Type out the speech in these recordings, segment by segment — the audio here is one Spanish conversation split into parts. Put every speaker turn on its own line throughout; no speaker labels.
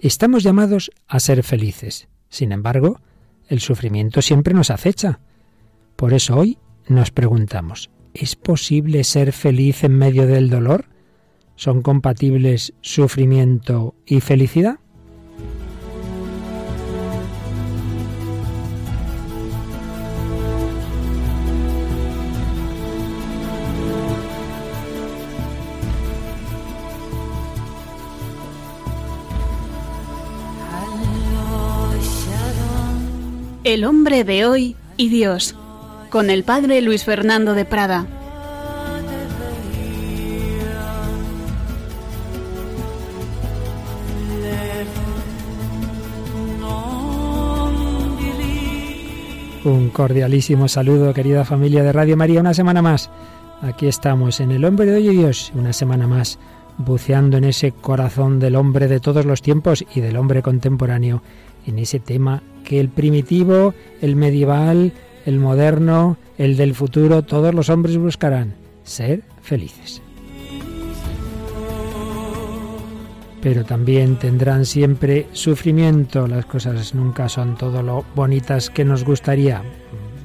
Estamos llamados a ser felices. Sin embargo, el sufrimiento siempre nos acecha. Por eso hoy nos preguntamos, ¿es posible ser feliz en medio del dolor? ¿Son compatibles sufrimiento y felicidad?
El hombre de hoy y Dios, con el padre Luis Fernando de Prada.
Un cordialísimo saludo, querida familia de Radio María, una semana más. Aquí estamos en El hombre de hoy y Dios, una semana más, buceando en ese corazón del hombre de todos los tiempos y del hombre contemporáneo, en ese tema que el primitivo, el medieval, el moderno, el del futuro, todos los hombres buscarán ser felices. Pero también tendrán siempre sufrimiento, las cosas nunca son todo lo bonitas que nos gustaría.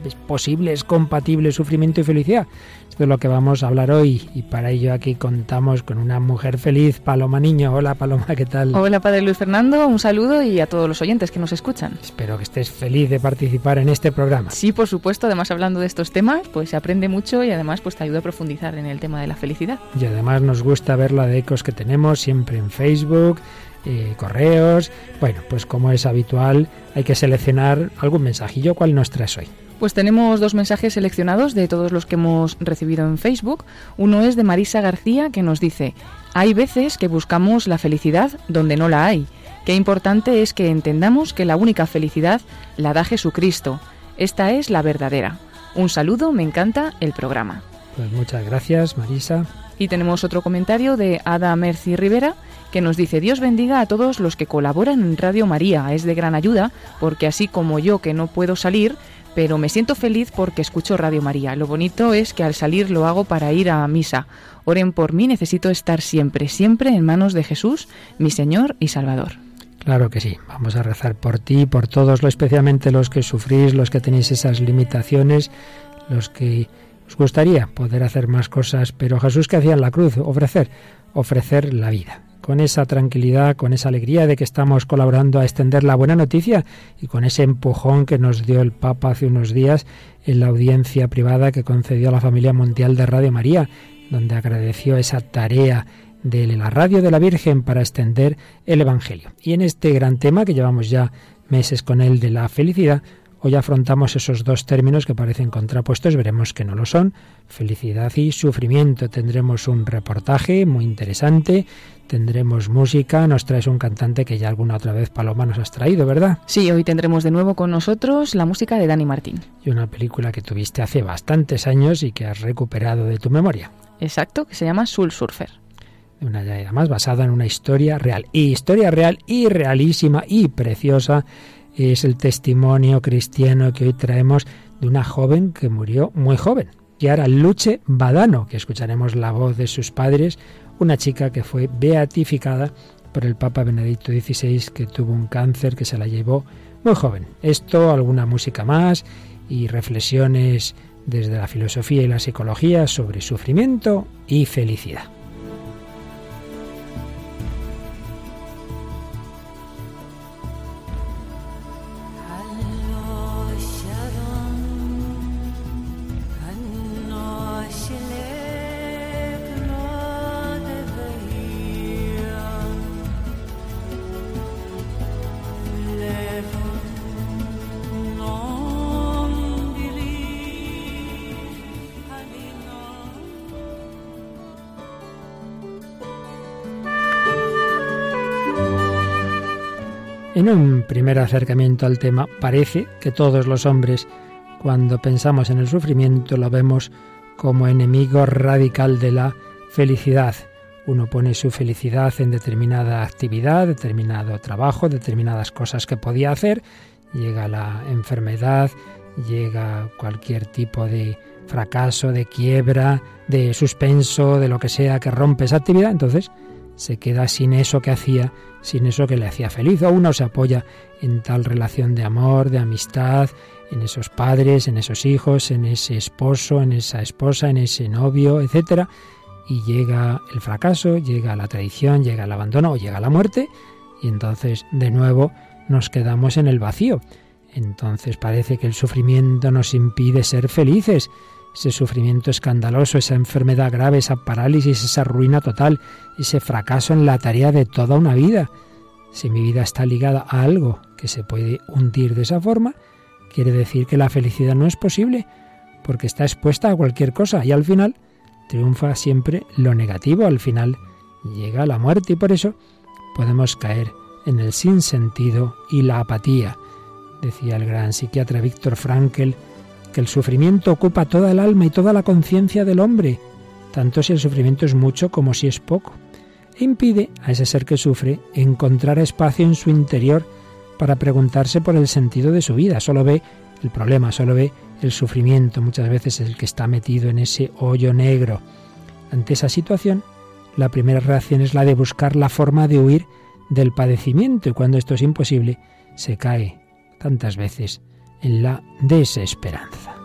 ¿Es posible, es compatible sufrimiento y felicidad? Esto es lo que vamos a hablar hoy y para ello aquí contamos con una mujer feliz, Paloma Niño. Hola Paloma, ¿qué tal?
Hola Padre Luis Fernando, un saludo y a todos los oyentes que nos escuchan.
Espero que estés feliz de participar en este programa.
Sí, por supuesto, además hablando de estos temas, pues se aprende mucho y además pues te ayuda a profundizar en el tema de la felicidad.
Y además nos gusta ver la de ecos que tenemos siempre en Facebook, eh, correos. Bueno, pues como es habitual, hay que seleccionar algún mensajillo. ¿Cuál nos traes hoy?
Pues tenemos dos mensajes seleccionados de todos los que hemos recibido en Facebook. Uno es de Marisa García que nos dice, hay veces que buscamos la felicidad donde no la hay. Qué importante es que entendamos que la única felicidad la da Jesucristo. Esta es la verdadera. Un saludo, me encanta el programa.
Pues muchas gracias, Marisa.
Y tenemos otro comentario de Ada Mercy Rivera que nos dice Dios bendiga a todos los que colaboran en Radio María. Es de gran ayuda porque así como yo que no puedo salir, pero me siento feliz porque escucho Radio María. Lo bonito es que al salir lo hago para ir a misa. Oren por mí, necesito estar siempre, siempre en manos de Jesús, mi Señor y Salvador.
Claro que sí, vamos a rezar por ti, por todos, especialmente los que sufrís, los que tenéis esas limitaciones, los que os gustaría poder hacer más cosas, pero Jesús que hacía en la cruz, ofrecer, ofrecer la vida con esa tranquilidad, con esa alegría de que estamos colaborando a extender la buena noticia y con ese empujón que nos dio el Papa hace unos días en la audiencia privada que concedió a la familia mundial de Radio María, donde agradeció esa tarea de la radio de la Virgen para extender el Evangelio. Y en este gran tema que llevamos ya meses con él de la felicidad, Hoy afrontamos esos dos términos que parecen contrapuestos, veremos que no lo son, felicidad y sufrimiento. Tendremos un reportaje muy interesante, tendremos música, nos traes un cantante que ya alguna otra vez Paloma nos has traído, ¿verdad?
Sí, hoy tendremos de nuevo con nosotros la música de Dani Martín.
Y una película que tuviste hace bastantes años y que has recuperado de tu memoria.
Exacto, que se llama Soul Surfer
una además basada en una historia real. Y historia real y realísima y preciosa es el testimonio cristiano que hoy traemos de una joven que murió muy joven, Chiara Luce Badano, que escucharemos la voz de sus padres, una chica que fue beatificada por el Papa Benedicto XVI, que tuvo un cáncer que se la llevó muy joven. Esto, alguna música más y reflexiones desde la filosofía y la psicología sobre sufrimiento y felicidad. Primer acercamiento al tema, parece que todos los hombres, cuando pensamos en el sufrimiento, lo vemos como enemigo radical de la felicidad. Uno pone su felicidad en determinada actividad, determinado trabajo, determinadas cosas que podía hacer. Llega la enfermedad, llega cualquier tipo de fracaso, de quiebra, de suspenso, de lo que sea que rompe esa actividad. Entonces se queda sin eso que hacía, sin eso que le hacía feliz, o uno se apoya en tal relación de amor, de amistad, en esos padres, en esos hijos, en ese esposo, en esa esposa, en ese novio, etcétera, y llega el fracaso, llega la traición, llega el abandono o llega la muerte, y entonces de nuevo nos quedamos en el vacío. Entonces parece que el sufrimiento nos impide ser felices, ese sufrimiento escandaloso, esa enfermedad grave, esa parálisis, esa ruina total, ese fracaso en la tarea de toda una vida. Si mi vida está ligada a algo que se puede hundir de esa forma, quiere decir que la felicidad no es posible, porque está expuesta a cualquier cosa y al final triunfa siempre lo negativo, al final llega la muerte y por eso podemos caer en el sinsentido y la apatía. Decía el gran psiquiatra Víctor Frankl, que el sufrimiento ocupa toda el alma y toda la conciencia del hombre, tanto si el sufrimiento es mucho como si es poco, e impide a ese ser que sufre encontrar espacio en su interior para preguntarse por el sentido de su vida. Solo ve el problema, solo ve el sufrimiento, muchas veces el que está metido en ese hoyo negro. Ante esa situación, la primera reacción es la de buscar la forma de huir del padecimiento y cuando esto es imposible, se cae tantas veces en la desesperanza.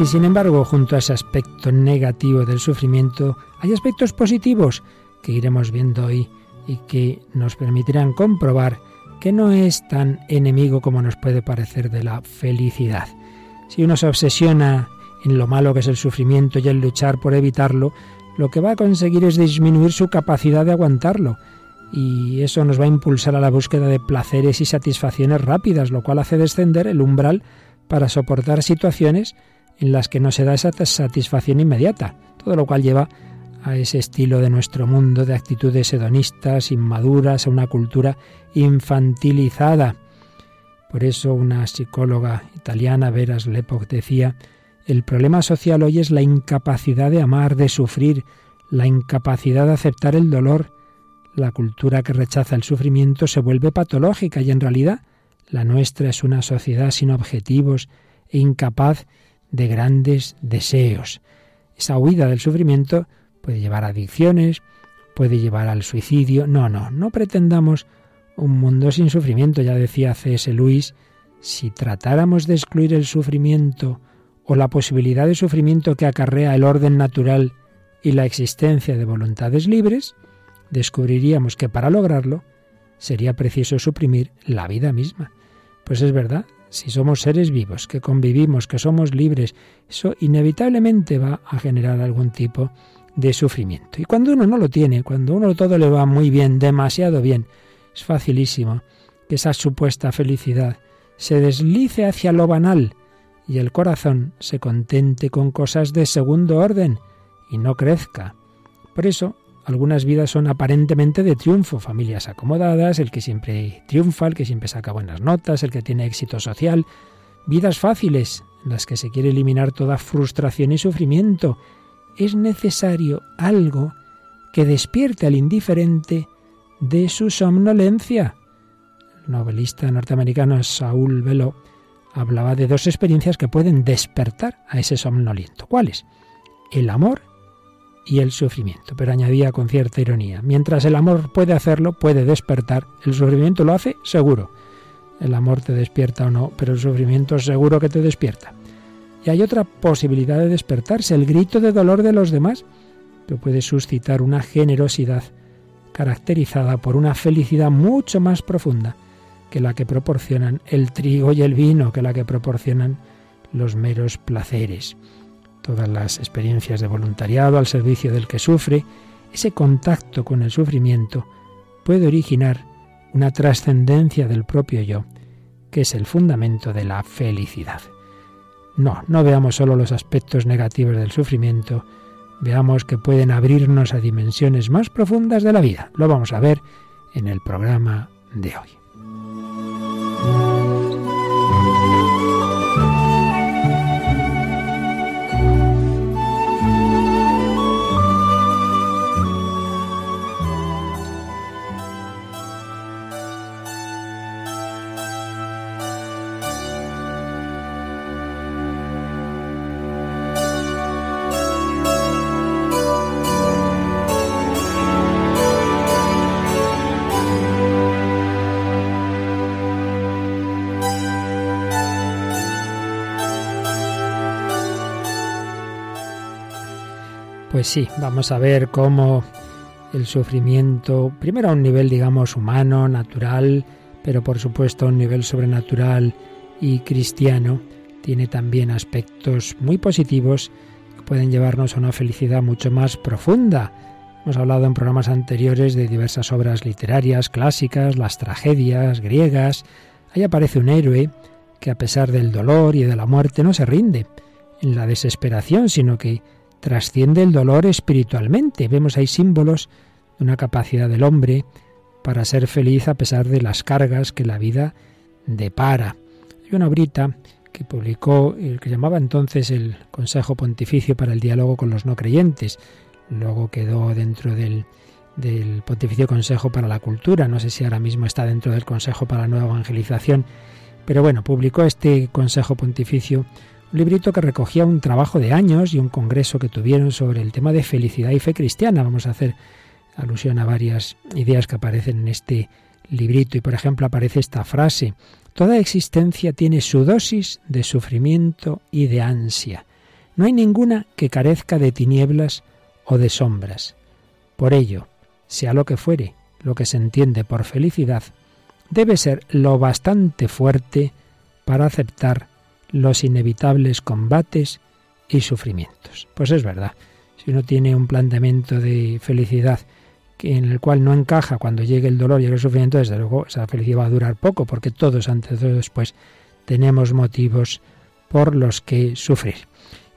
Y sin embargo, junto a ese aspecto negativo del sufrimiento, hay aspectos positivos que iremos viendo hoy y que nos permitirán comprobar que no es tan enemigo como nos puede parecer de la felicidad. Si uno se obsesiona en lo malo que es el sufrimiento y en luchar por evitarlo, lo que va a conseguir es disminuir su capacidad de aguantarlo, y eso nos va a impulsar a la búsqueda de placeres y satisfacciones rápidas, lo cual hace descender el umbral para soportar situaciones en las que no se da esa satisfacción inmediata, todo lo cual lleva a ese estilo de nuestro mundo de actitudes hedonistas, inmaduras, a una cultura infantilizada. Por eso una psicóloga italiana, Veras Lepoc, decía, el problema social hoy es la incapacidad de amar, de sufrir, la incapacidad de aceptar el dolor, la cultura que rechaza el sufrimiento se vuelve patológica y en realidad la nuestra es una sociedad sin objetivos e incapaz de grandes deseos. Esa huida del sufrimiento puede llevar a adicciones, puede llevar al suicidio. No, no, no pretendamos un mundo sin sufrimiento. Ya decía C.S. Lewis, si tratáramos de excluir el sufrimiento o la posibilidad de sufrimiento que acarrea el orden natural y la existencia de voluntades libres, descubriríamos que para lograrlo sería preciso suprimir la vida misma. Pues es verdad, si somos seres vivos, que convivimos, que somos libres, eso inevitablemente va a generar algún tipo de sufrimiento. Y cuando uno no lo tiene, cuando uno todo le va muy bien, demasiado bien, es facilísimo que esa supuesta felicidad se deslice hacia lo banal y el corazón se contente con cosas de segundo orden y no crezca. Por eso, algunas vidas son aparentemente de triunfo, familias acomodadas, el que siempre triunfa, el que siempre saca buenas notas, el que tiene éxito social, vidas fáciles, en las que se quiere eliminar toda frustración y sufrimiento. Es necesario algo que despierte al indiferente de su somnolencia. El novelista norteamericano Saúl Velo hablaba de dos experiencias que pueden despertar a ese somnoliento. ¿Cuáles? El amor y el sufrimiento. Pero añadía con cierta ironía, mientras el amor puede hacerlo, puede despertar, el sufrimiento lo hace seguro. El amor te despierta o no, pero el sufrimiento seguro que te despierta. Y hay otra posibilidad de despertarse, el grito de dolor de los demás, que puede suscitar una generosidad caracterizada por una felicidad mucho más profunda que la que proporcionan el trigo y el vino, que la que proporcionan los meros placeres todas las experiencias de voluntariado al servicio del que sufre, ese contacto con el sufrimiento puede originar una trascendencia del propio yo, que es el fundamento de la felicidad. No, no veamos solo los aspectos negativos del sufrimiento, veamos que pueden abrirnos a dimensiones más profundas de la vida. Lo vamos a ver en el programa de hoy. Sí, vamos a ver cómo el sufrimiento, primero a un nivel, digamos, humano, natural, pero por supuesto a un nivel sobrenatural y cristiano, tiene también aspectos muy positivos que pueden llevarnos a una felicidad mucho más profunda. Hemos hablado en programas anteriores de diversas obras literarias clásicas, las tragedias griegas. Ahí aparece un héroe que a pesar del dolor y de la muerte no se rinde en la desesperación, sino que trasciende el dolor espiritualmente. Vemos ahí símbolos de una capacidad del hombre para ser feliz a pesar de las cargas que la vida depara. Hay una obrita que publicó el que llamaba entonces el Consejo Pontificio para el Diálogo con los No Creyentes. Luego quedó dentro del, del Pontificio Consejo para la Cultura. No sé si ahora mismo está dentro del Consejo para la Nueva Evangelización. Pero bueno, publicó este Consejo Pontificio un librito que recogía un trabajo de años y un congreso que tuvieron sobre el tema de felicidad y fe cristiana. Vamos a hacer alusión a varias ideas que aparecen en este librito y por ejemplo aparece esta frase, Toda existencia tiene su dosis de sufrimiento y de ansia. No hay ninguna que carezca de tinieblas o de sombras. Por ello, sea lo que fuere, lo que se entiende por felicidad, debe ser lo bastante fuerte para aceptar los inevitables combates y sufrimientos. Pues es verdad, si uno tiene un planteamiento de felicidad en el cual no encaja cuando llegue el dolor y el sufrimiento, desde luego esa felicidad va a durar poco, porque todos antes o después tenemos motivos por los que sufrir.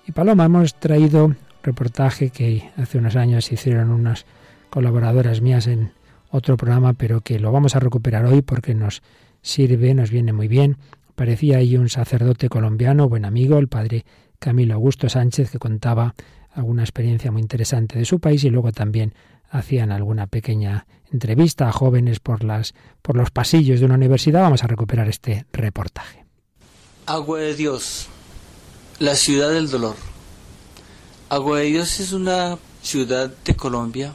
Y Paloma, hemos traído reportaje que hace unos años hicieron unas colaboradoras mías en otro programa, pero que lo vamos a recuperar hoy porque nos sirve, nos viene muy bien, Parecía ahí un sacerdote colombiano, buen amigo, el padre Camilo Augusto Sánchez, que contaba alguna experiencia muy interesante de su país y luego también hacían alguna pequeña entrevista a jóvenes por las por los pasillos de una universidad. Vamos a recuperar este reportaje.
Agua de Dios, la ciudad del dolor. Agua de Dios es una ciudad de Colombia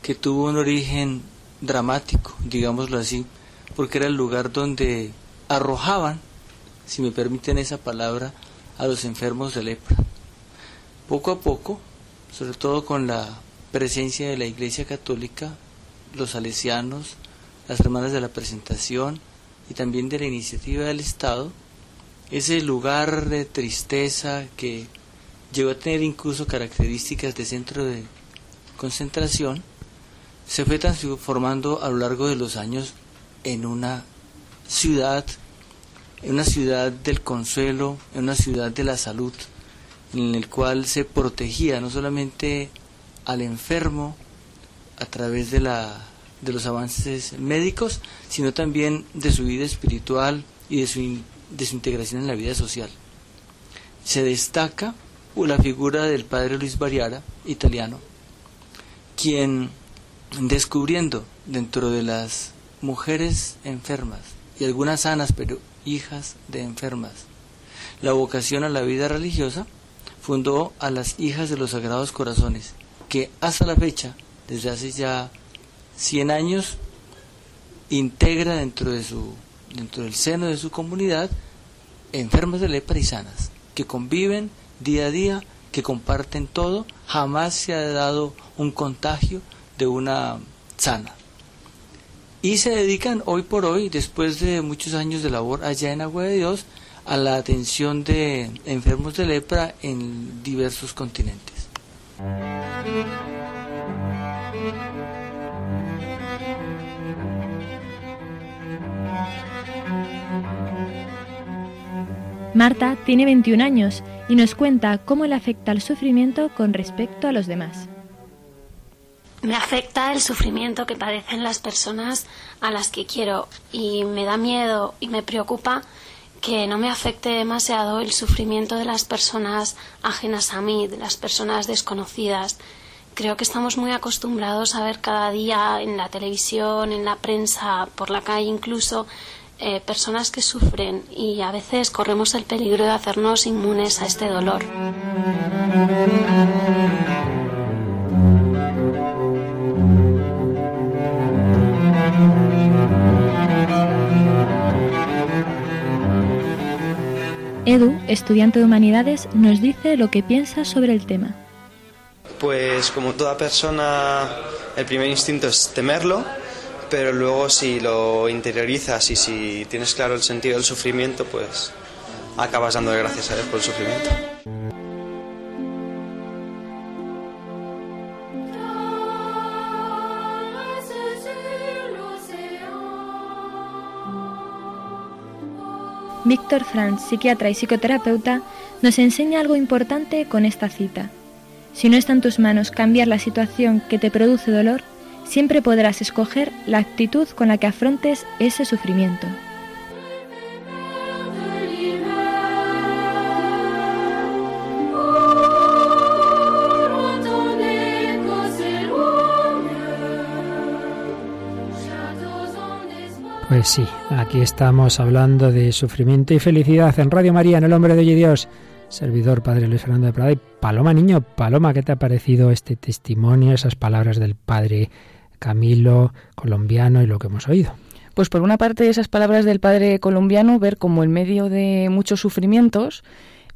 que tuvo un origen dramático, digámoslo así, porque era el lugar donde arrojaban, si me permiten esa palabra, a los enfermos de lepra. Poco a poco, sobre todo con la presencia de la Iglesia Católica, los salesianos, las hermanas de la presentación y también de la iniciativa del Estado, ese lugar de tristeza que llegó a tener incluso características de centro de concentración, se fue transformando a lo largo de los años en una ciudad, en una ciudad del consuelo, en una ciudad de la salud, en el cual se protegía no solamente al enfermo a través de, la, de los avances médicos, sino también de su vida espiritual y de su, de su integración en la vida social. Se destaca la figura del padre Luis Bariara, italiano, quien descubriendo dentro de las mujeres enfermas y algunas sanas, pero hijas de enfermas. La vocación a la vida religiosa fundó a las hijas de los Sagrados Corazones, que hasta la fecha, desde hace ya 100 años, integra dentro, de su, dentro del seno de su comunidad enfermas de lepra y sanas, que conviven día a día, que comparten todo, jamás se ha dado un contagio de una sana y se dedican hoy por hoy, después de muchos años de labor allá en Agua de Dios, a la atención de enfermos de lepra en diversos continentes.
Marta tiene 21 años y nos cuenta cómo le afecta el sufrimiento con respecto a los demás
me afecta el sufrimiento que padecen las personas a las que quiero y me da miedo y me preocupa que no me afecte demasiado el sufrimiento de las personas ajenas a mí, de las personas desconocidas. Creo que estamos muy acostumbrados a ver cada día en la televisión, en la prensa, por la calle incluso, eh, personas que sufren y a veces corremos el peligro de hacernos inmunes a este dolor.
Edu, estudiante de humanidades, nos dice lo que piensa sobre el tema.
Pues como toda persona, el primer instinto es temerlo, pero luego si lo interiorizas y si tienes claro el sentido del sufrimiento, pues acabas dándole gracias a Dios por el sufrimiento.
Víctor Franz, psiquiatra y psicoterapeuta, nos enseña algo importante con esta cita. Si no está en tus manos cambiar la situación que te produce dolor, siempre podrás escoger la actitud con la que afrontes ese sufrimiento.
Pues sí, aquí estamos hablando de sufrimiento y felicidad en Radio María, en el Hombre de Hoy Dios. Servidor Padre Luis Fernando de Prada y Paloma Niño. Paloma, ¿qué te ha parecido este testimonio, esas palabras del Padre Camilo, colombiano y lo que hemos oído?
Pues por una parte esas palabras del Padre colombiano, ver como en medio de muchos sufrimientos,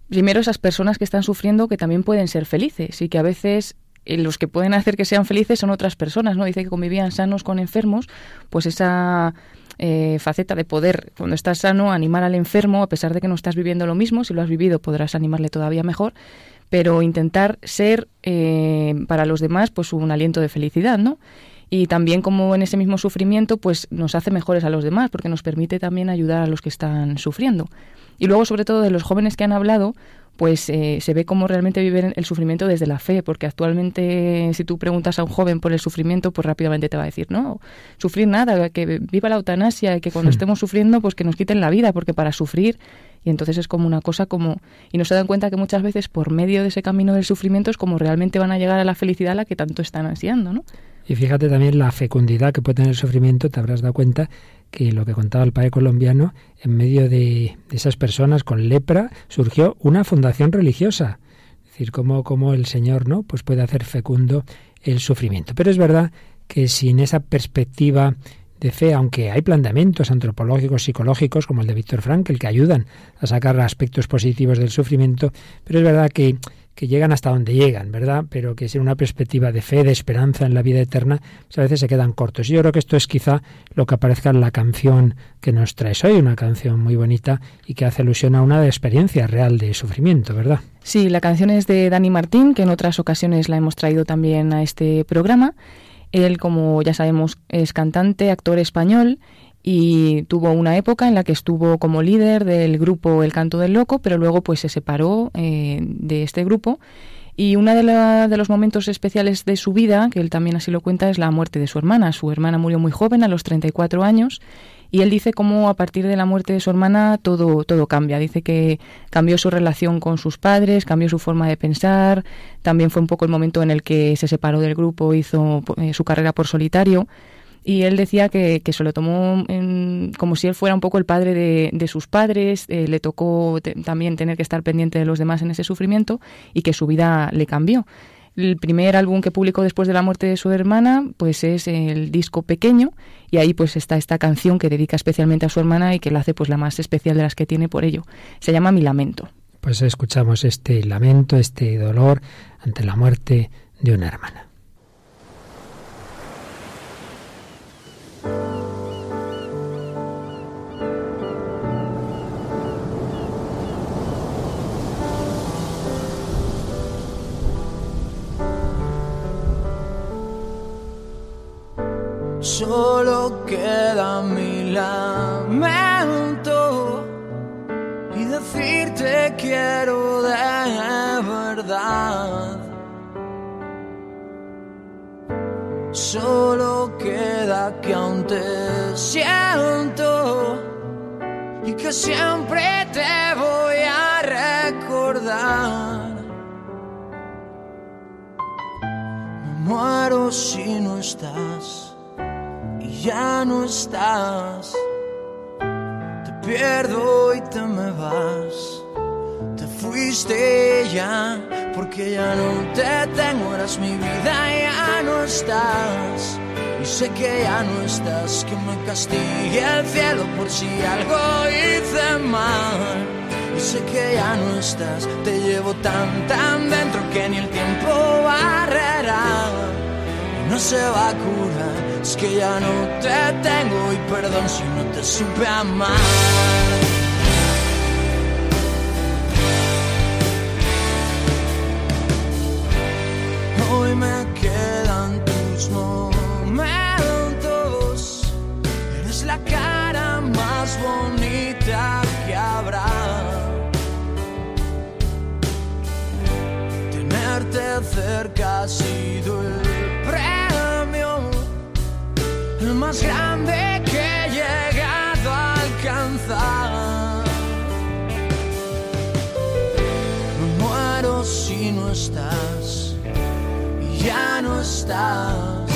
primero esas personas que están sufriendo que también pueden ser felices y que a veces eh, los que pueden hacer que sean felices son otras personas, ¿no? Dice que convivían sanos con enfermos, pues esa eh, faceta de poder, cuando estás sano, animar al enfermo, a pesar de que no estás viviendo lo mismo, si lo has vivido podrás animarle todavía mejor, pero intentar ser eh, para los demás pues un aliento de felicidad, ¿no? Y también como en ese mismo sufrimiento pues nos hace mejores a los demás, porque nos permite también ayudar a los que están sufriendo. Y luego, sobre todo, de los jóvenes que han hablado, pues eh, se ve cómo realmente viven el sufrimiento desde la fe, porque actualmente si tú preguntas a un joven por el sufrimiento, pues rápidamente te va a decir, no, sufrir nada, que viva la eutanasia, que cuando hmm. estemos sufriendo, pues que nos quiten la vida, porque para sufrir, y entonces es como una cosa como, y no se dan cuenta que muchas veces por medio de ese camino del sufrimiento es como realmente van a llegar a la felicidad a la que tanto están ansiando, ¿no?
Y fíjate también la fecundidad que puede tener el sufrimiento, te habrás dado cuenta que lo que contaba el padre colombiano, en medio de, esas personas con lepra surgió una fundación religiosa. Es decir, cómo, cómo el Señor no pues puede hacer fecundo el sufrimiento. Pero es verdad que sin esa perspectiva de fe, aunque hay planteamientos antropológicos, psicológicos, como el de Víctor Frankl, que ayudan a sacar aspectos positivos del sufrimiento, pero es verdad que que llegan hasta donde llegan, ¿verdad? Pero que sin una perspectiva de fe, de esperanza en la vida eterna, pues a veces se quedan cortos. Yo creo que esto es quizá lo que aparezca en la canción que nos traes hoy, una canción muy bonita y que hace alusión a una experiencia real de sufrimiento, ¿verdad?
Sí, la canción es de Dani Martín, que en otras ocasiones la hemos traído también a este programa. Él, como ya sabemos, es cantante, actor español y tuvo una época en la que estuvo como líder del grupo El Canto del Loco, pero luego pues se separó eh, de este grupo y uno de, los momentos especiales de su vida, que él también así lo cuenta, es la muerte de su hermana. Su hermana murió muy joven, a los 34 años, y él dice cómo a partir de la muerte de su hermana todo, todo cambia. Dice que cambió su relación con sus padres, cambió su forma de pensar, también fue un poco el momento en el que se separó del grupo, hizo eh, su carrera por solitario y él decía que, que se lo tomó como si él fuera un poco el padre de, sus padres, eh, le tocó también tener que estar pendiente de los demás en ese sufrimiento y que su vida le cambió. El primer álbum que publicó después de la muerte de su hermana, pues es el disco pequeño y ahí pues está esta canción que dedica especialmente a su hermana y que la hace pues la más especial de las que tiene por ello. Se llama Mi lamento.
Pues escuchamos este lamento, este dolor ante la muerte de una hermana.
Solo queda mi lamento y decirte quiero de verdad. Solo te siento y que siempre te voy a recordar. Me muero si no estás y ya no estás. Te pierdo y te me vas fuiste ya, porque ya no te tengo, eras mi vida, ya no estás. Y sé que ya no estás, que me castigue el cielo por si algo hice mal. y sé que ya no estás. Te llevo tan, tan dentro que ni el tiempo barrerá. Y no se va a curar, es que ya no te tengo y perdón si no te supe amar. Tenerte cerca ha sido el premio, el más grande que he llegado a alcanzar. Me muero si no estás ya no estás.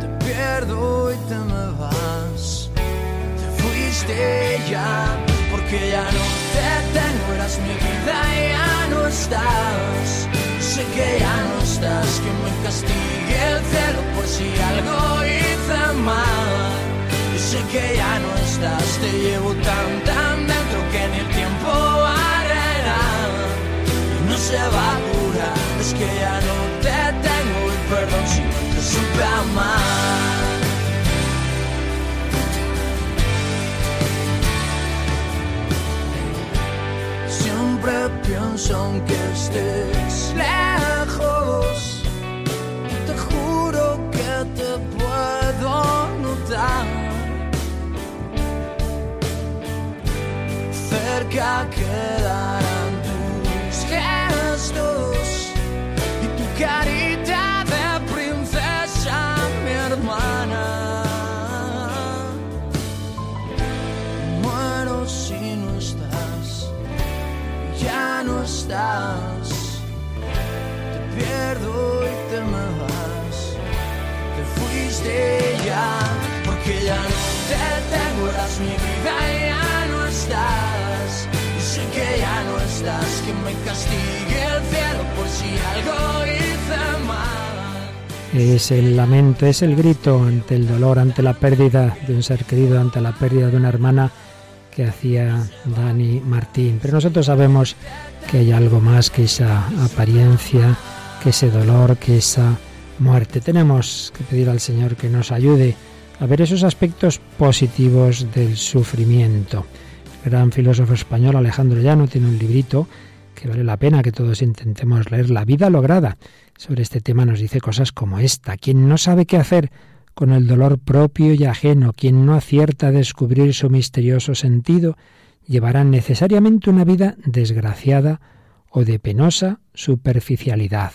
Te pierdo y te me vas. Te fuiste ya, porque ya no te tengo, eras mi vida ya no estás. Sé que ya no estás, que me castigue el cielo por si algo hice mal. Y sé que ya no estás, te llevo tan tan dentro que ni el tiempo barrerá. Y no se va a curar, es que ya no perdón si no te supe amar. Siempre pienso aunque estés lejos, te juro que te puedo notar. Cerca quedarán Te pierdo y te me vas. Te fuiste ya, porque ya no te tengo, eras mi vida ya no estás. Y sé que ya no estás, que me castigue el cielo por si algo hice mal.
Es el lamento, es el grito ante el dolor, ante la pérdida de un ser querido, ante la pérdida de una hermana que hacía Dani Martín. Pero nosotros sabemos que hay algo más que esa apariencia, que ese dolor, que esa muerte. Tenemos que pedir al Señor que nos ayude a ver esos aspectos positivos del sufrimiento. El gran filósofo español Alejandro Llano tiene un librito que vale la pena que todos intentemos leer, La vida lograda. Sobre este tema nos dice cosas como esta. Quien no sabe qué hacer con el dolor propio y ajeno, quien no acierta a descubrir su misterioso sentido, llevarán necesariamente una vida desgraciada o de penosa superficialidad.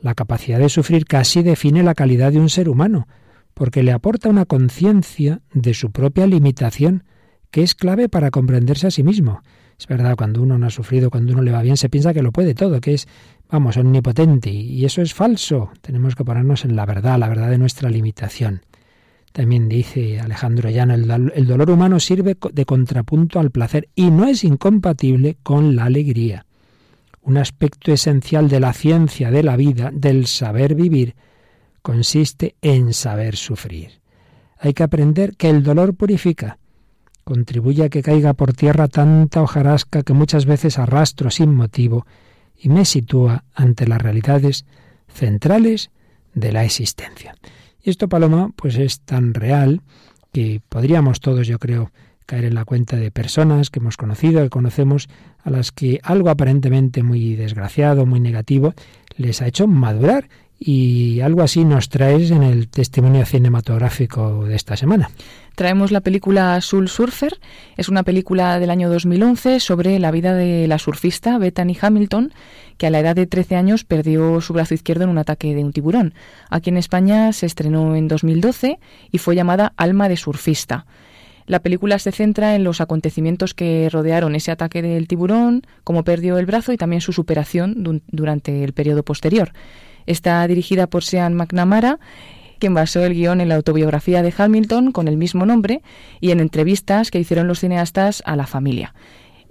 La capacidad de sufrir casi define la calidad de un ser humano, porque le aporta una conciencia de su propia limitación, que es clave para comprenderse a sí mismo. Es verdad, cuando uno no ha sufrido, cuando uno le va bien, se piensa que lo puede todo, que es, vamos, omnipotente, y eso es falso. Tenemos que ponernos en la verdad, la verdad de nuestra limitación. También dice Alejandro Llano, el, dolor humano sirve de contrapunto al placer y no es incompatible con la alegría. Un aspecto esencial de la ciencia de la vida, del saber vivir, consiste en saber sufrir. Hay que aprender que el dolor purifica, contribuye a que caiga por tierra tanta hojarasca que muchas veces arrastro sin motivo y me sitúa ante las realidades centrales de la existencia. Y esto, Paloma, pues es tan real que podríamos todos, yo creo, caer en la cuenta de personas que hemos conocido, que conocemos, a las que algo aparentemente muy desgraciado, muy negativo, les ha hecho madurar. Y algo así nos traes en el testimonio cinematográfico de esta semana.
Traemos la película Soul Surfer. Es una película del año 2011 sobre la vida de la surfista Bethany Hamilton, que a la edad de 13 años perdió su brazo izquierdo en un ataque de un tiburón. Aquí en España se estrenó en 2012 y fue llamada Alma de surfista. La película se centra en los acontecimientos que rodearon ese ataque del tiburón, cómo perdió el brazo y también su superación durante el periodo posterior. Está dirigida por Sean McNamara quien basó el guion en la autobiografía de Hamilton con el mismo nombre y en entrevistas que hicieron los cineastas a la familia.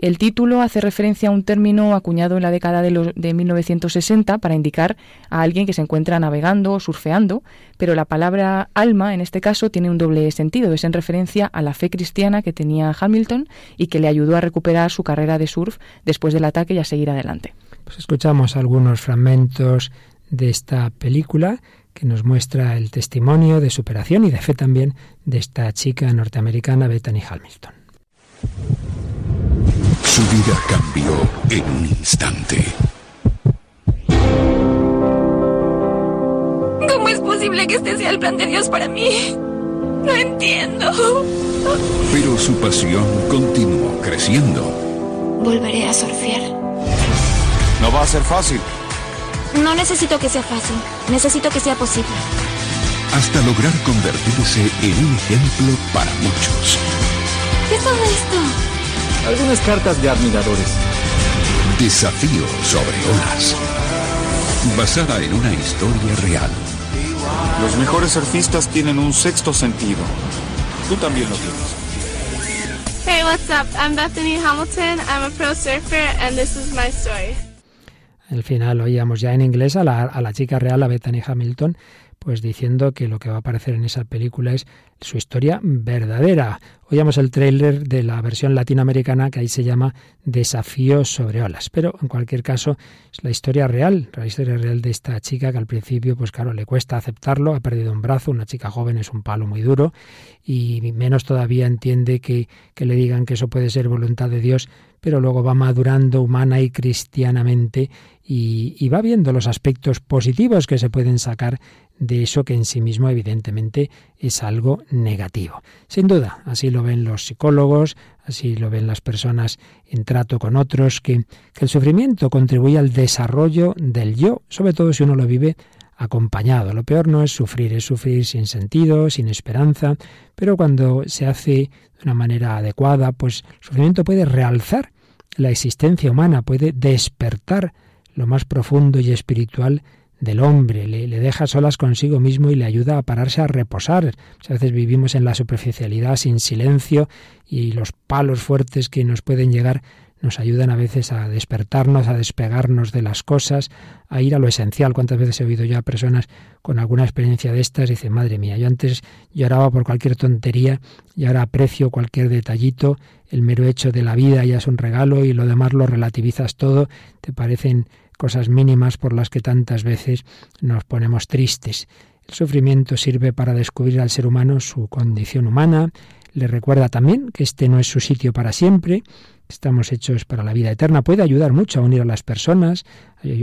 El título hace referencia a un término acuñado en la década de, de 1960 para indicar a alguien que se encuentra navegando o surfeando, pero la palabra alma en este caso tiene un doble sentido. Es en referencia a la fe cristiana que tenía Hamilton y que le ayudó a recuperar su carrera de surf después del ataque y a seguir adelante.
Pues escuchamos algunos fragmentos de esta película que nos muestra el testimonio de superación y de fe también de esta chica norteamericana Bethany Hamilton.
Su vida cambió en un instante.
¿Cómo es posible que este sea el plan de Dios para mí? No entiendo.
Pero su pasión continuó creciendo.
Volveré a surfear.
No va a ser fácil.
No necesito que sea fácil, necesito que sea posible.
Hasta lograr convertirse en un ejemplo para muchos.
¿Qué es todo esto?
Algunas cartas de admiradores.
Desafío sobre olas. Basada en una historia real.
Los mejores surfistas tienen un sexto sentido. Tú también lo tienes.
Hey, what's up? I'm Bethany Hamilton. I'm a pro surfer and this is my story.
Al final oíamos ya en inglés a la, a la chica real, a Bethany Hamilton, pues diciendo que lo que va a aparecer en esa película es su historia verdadera. Oíamos el tráiler de la versión latinoamericana que ahí se llama Desafío sobre olas, pero en cualquier caso es la historia real, la historia real de esta chica que al principio pues claro le cuesta aceptarlo, ha perdido un brazo, una chica joven es un palo muy duro y menos todavía entiende que, que le digan que eso puede ser voluntad de Dios, pero luego va madurando humana y cristianamente y, y, va viendo los aspectos positivos que se pueden sacar de eso que en sí mismo evidentemente es algo negativo. Sin duda, así lo ven los psicólogos, así lo ven las personas en trato con otros, que, que el sufrimiento contribuye al desarrollo del yo, sobre todo si uno lo vive acompañado. Lo peor no es sufrir, es sufrir sin sentido, sin esperanza, pero cuando se hace de una manera adecuada, pues el sufrimiento puede realzar la existencia humana, puede despertar lo más profundo y espiritual del hombre, le, le, deja solas consigo mismo y le ayuda a pararse a reposar. a veces vivimos en la superficialidad sin silencio y los palos fuertes que nos pueden llegar nos ayudan a veces a despertarnos, a despegarnos de las cosas, a ir a lo esencial. ¿Cuántas veces he oído ya a personas con alguna experiencia de estas? Dicen, madre mía, yo antes lloraba por cualquier tontería y ahora aprecio cualquier detallito, el mero hecho de la vida ya es un regalo y lo demás lo relativizas todo, te parecen cosas mínimas por las que tantas veces nos ponemos tristes. El sufrimiento sirve para descubrir al ser humano su condición humana, le recuerda también que este no es su sitio para siempre, estamos hechos para la vida eterna, puede ayudar mucho a unir a las personas,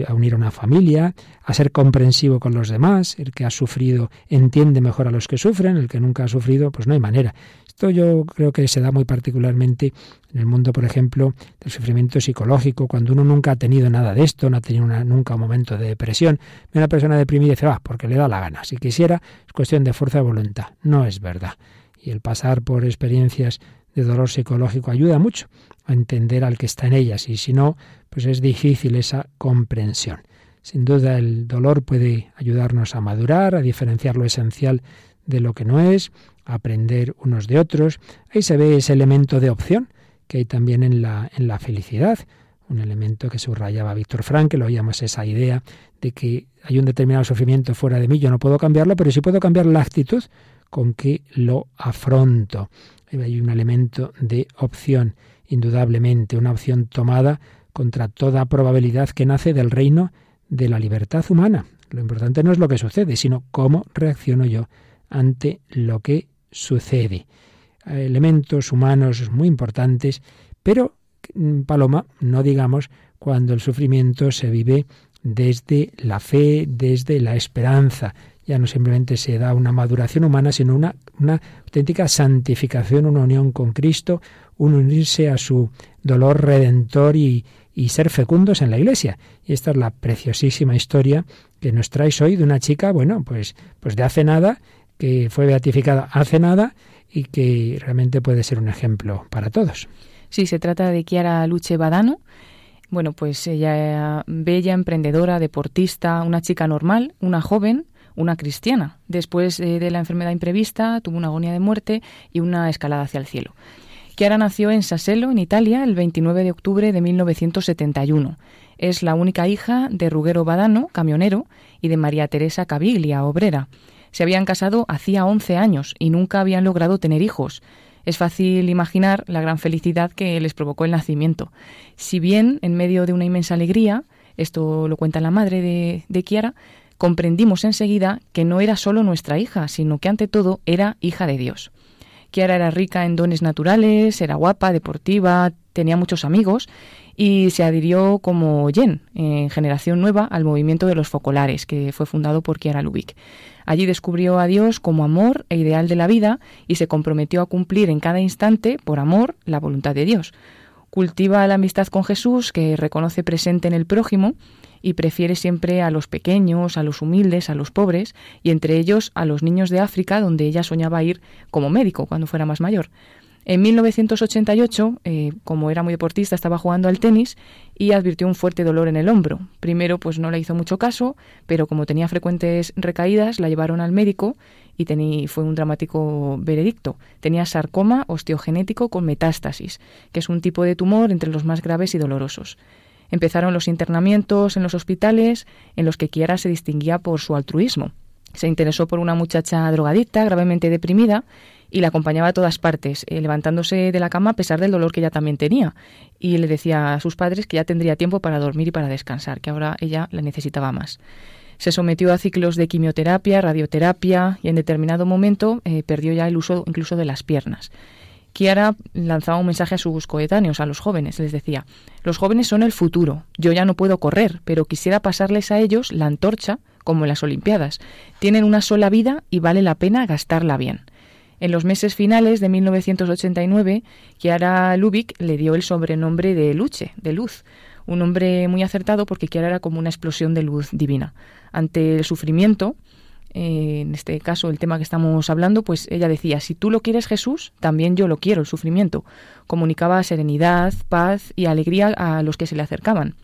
a unir a una familia, a ser comprensivo con los demás, el que ha sufrido entiende mejor a los que sufren, el que nunca ha sufrido, pues no hay manera. Esto yo creo que se da muy particularmente en el mundo, por ejemplo, del sufrimiento psicológico, cuando uno nunca ha tenido nada de esto, no ha tenido nunca un momento de depresión. Una persona deprimida dice, va, porque le da la gana. Si quisiera, es cuestión de fuerza de voluntad. No es verdad. Y el pasar por experiencias de dolor psicológico ayuda mucho a entender al que está en ellas y si no, pues es difícil esa comprensión. Sin duda el dolor puede ayudarnos a madurar, a diferenciar lo esencial de lo que no es, a aprender unos de otros. Ahí se ve ese elemento de opción que hay también en la, en la felicidad, un elemento que subrayaba Víctor Frank, que lo oíamos esa idea de que hay un determinado sufrimiento fuera de mí, yo no puedo cambiarlo, pero sí puedo cambiar la actitud con que lo afronto. Hay un elemento de opción, indudablemente, una opción tomada contra toda probabilidad que nace del reino de la libertad humana. Lo importante no es lo que sucede, sino cómo reacciono yo ante lo que sucede. Elementos humanos muy importantes, pero, mm, Paloma, no digamos cuando el sufrimiento se vive desde la fe, desde la esperanza, ya no simplemente se da una maduración humana, sino una, una auténtica santificación, una unión con Cristo, un unirse a su dolor redentor y, y ser fecundos en la Iglesia. Y esta es la preciosísima historia que nos traes hoy de una chica, bueno, pues, pues de hace nada, que fue beatificada hace nada y que realmente puede ser un ejemplo para todos.
Sí, se trata de Chiara Luche Badano. Bueno, pues ella bella, emprendedora, deportista, una chica normal, una joven, una cristiana. Después eh, de la enfermedad imprevista, tuvo una agonía de muerte y una escalada hacia el cielo. Chiara nació en Sassello, en Italia, el 29 de octubre de 1971. Es la única hija de Ruggero Badano, camionero, y de María Teresa Caviglia, obrera. Se habían casado hacía 11 años y nunca habían logrado tener hijos. Es fácil imaginar la gran felicidad que les provocó el nacimiento. Si bien, en medio de una inmensa alegría, esto lo cuenta la madre de, de Chiara, comprendimos enseguida que no era solo nuestra hija, sino que ante todo era hija de Dios. Chiara era rica en dones naturales, era guapa, deportiva, tenía muchos amigos y se adhirió como Jen, en generación nueva, al movimiento de los focolares, que fue fundado por Chiara Lubick. Allí descubrió a Dios como amor e ideal de la vida y se comprometió a cumplir en cada instante, por amor, la voluntad de Dios. Cultiva la amistad con Jesús, que reconoce presente en el prójimo, y prefiere siempre a los pequeños, a los humildes, a los pobres, y entre ellos a los niños de África, donde ella soñaba ir como médico cuando fuera más mayor. En 1988, eh, como era muy deportista, estaba jugando al tenis y advirtió un fuerte dolor en el hombro. Primero, pues no le hizo mucho caso, pero como tenía frecuentes recaídas, la llevaron al médico y fue un dramático veredicto. Tenía sarcoma osteogenético con metástasis, que es un tipo de tumor entre los más graves y dolorosos. Empezaron los internamientos en los hospitales, en los que Kiara se distinguía por su altruismo. Se interesó por una muchacha drogadicta, gravemente deprimida, y la acompañaba a todas partes, eh, levantándose de la cama a pesar del dolor que ella también tenía. Y le decía a sus padres que ya tendría tiempo para dormir y para descansar, que ahora ella la necesitaba más. Se sometió a ciclos de quimioterapia, radioterapia y en determinado momento eh, perdió ya el uso incluso de las piernas. Kiara lanzaba un mensaje a sus coetáneos, a los jóvenes. Les decía, los jóvenes son el futuro. Yo ya no puedo correr, pero quisiera pasarles a ellos la antorcha como en las Olimpiadas. Tienen una sola vida y vale la pena gastarla bien. En los meses finales de 1989, Kiara Lubick le dio el sobrenombre de Luche, de luz, un nombre muy acertado porque Kiara era como una explosión de luz divina. Ante el sufrimiento, en este caso el tema que estamos hablando, pues ella decía, si tú lo quieres Jesús, también yo lo quiero, el sufrimiento. Comunicaba serenidad, paz y alegría a los que se le acercaban.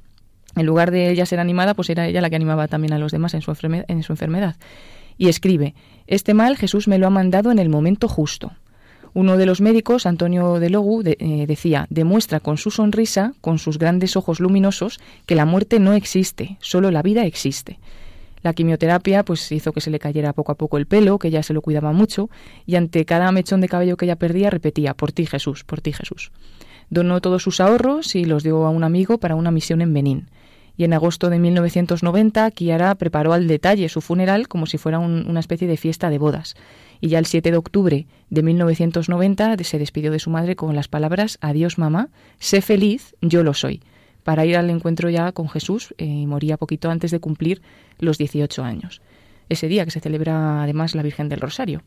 En lugar de ella ser animada, pues era ella la que animaba también a los demás en su, en su enfermedad. Y escribe, este mal Jesús me lo ha mandado en el momento justo. Uno de los médicos, Antonio de Logu, eh, decía, demuestra con su sonrisa, con sus grandes ojos luminosos, que la muerte no existe, solo la vida existe. La quimioterapia pues hizo que se le cayera poco a poco el pelo, que ya se lo cuidaba mucho, y ante cada mechón de cabello que ella perdía repetía, por ti Jesús, por ti Jesús. Donó todos sus ahorros y los dio a un amigo para una misión en Benín. Y en agosto de 1990, Kiara preparó al detalle su funeral como si fuera una especie de fiesta de bodas. Y ya el 7 de octubre de 1990 se despidió de su madre con las palabras Adiós mamá, sé feliz, yo lo soy para ir al encuentro ya con Jesús eh, y moría poquito antes de cumplir los 18 años. Ese día que se celebra además la Virgen del Rosario.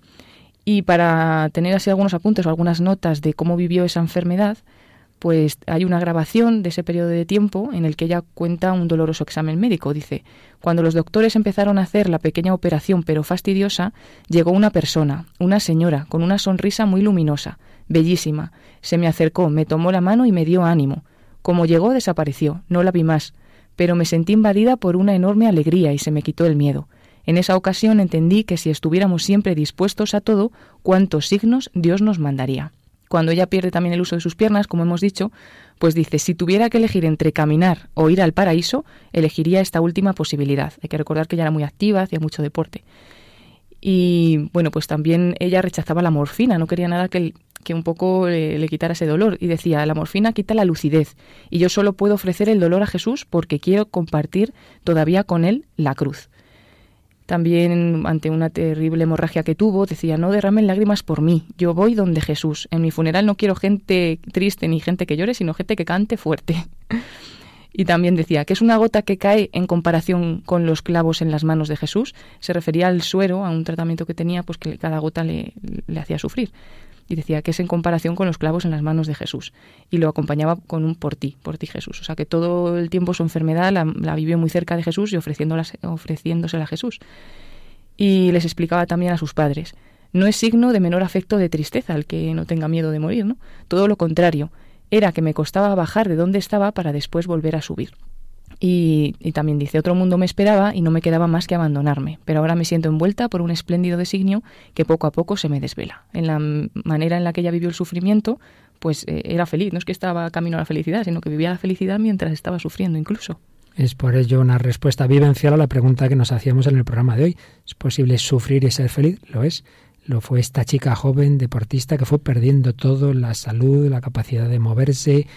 Y para tener así algunos apuntes o algunas notas de cómo vivió esa enfermedad, pues hay una grabación de ese periodo de tiempo en el que ella cuenta un doloroso examen médico. Dice, cuando los doctores empezaron a hacer la pequeña operación pero fastidiosa, llegó una persona, una señora, con una sonrisa muy luminosa, bellísima. Se me acercó, me tomó la mano y me dio ánimo. Como llegó, desapareció, no la vi más, pero me sentí invadida por una enorme alegría y se me quitó el miedo. En esa ocasión entendí que si estuviéramos siempre dispuestos a todo, cuántos signos Dios nos mandaría. Cuando ella pierde también el uso de sus piernas, como hemos dicho, pues dice, si tuviera que elegir entre caminar o ir al paraíso, elegiría esta última posibilidad. Hay que recordar que ella era muy activa, hacía mucho deporte. Y bueno, pues también ella rechazaba la morfina, no quería nada que, que un poco le, quitara ese dolor. Y decía, la morfina quita la lucidez y yo solo puedo ofrecer el dolor a Jesús porque quiero compartir todavía con él la cruz. También ante una terrible hemorragia que tuvo, decía, no derramen lágrimas por mí, yo voy donde Jesús. En mi funeral no quiero gente triste ni gente que llore, sino gente que cante fuerte. y también decía que es una gota que cae en comparación con los clavos en las manos de Jesús. Se refería al suero, a un tratamiento que tenía, pues que cada gota le, le hacía sufrir y decía que es en comparación con los clavos en las manos de Jesús. Y lo acompañaba con un por ti, por ti Jesús. O sea que todo el tiempo su enfermedad la, vivió muy cerca de Jesús y ofreciéndosela a Jesús. Y les explicaba también a sus padres, no es signo de menor afecto de tristeza el que no tenga miedo de morir, ¿no? Todo lo contrario, era que me costaba bajar de donde estaba para después volver a subir. Y, también dice, otro mundo me esperaba y no me quedaba más que abandonarme, pero ahora me siento envuelta por un espléndido designio que poco a poco se me desvela. En la manera en la que ella vivió el sufrimiento, pues eh, era feliz. No es que estaba camino a la felicidad, sino que vivía la felicidad mientras estaba sufriendo incluso.
Es por ello una respuesta vivencial a la pregunta que nos hacíamos en el programa de hoy. ¿Es posible sufrir y ser feliz? Lo es. Lo fue esta chica joven deportista que fue perdiendo todo, la salud, la capacidad de moverse,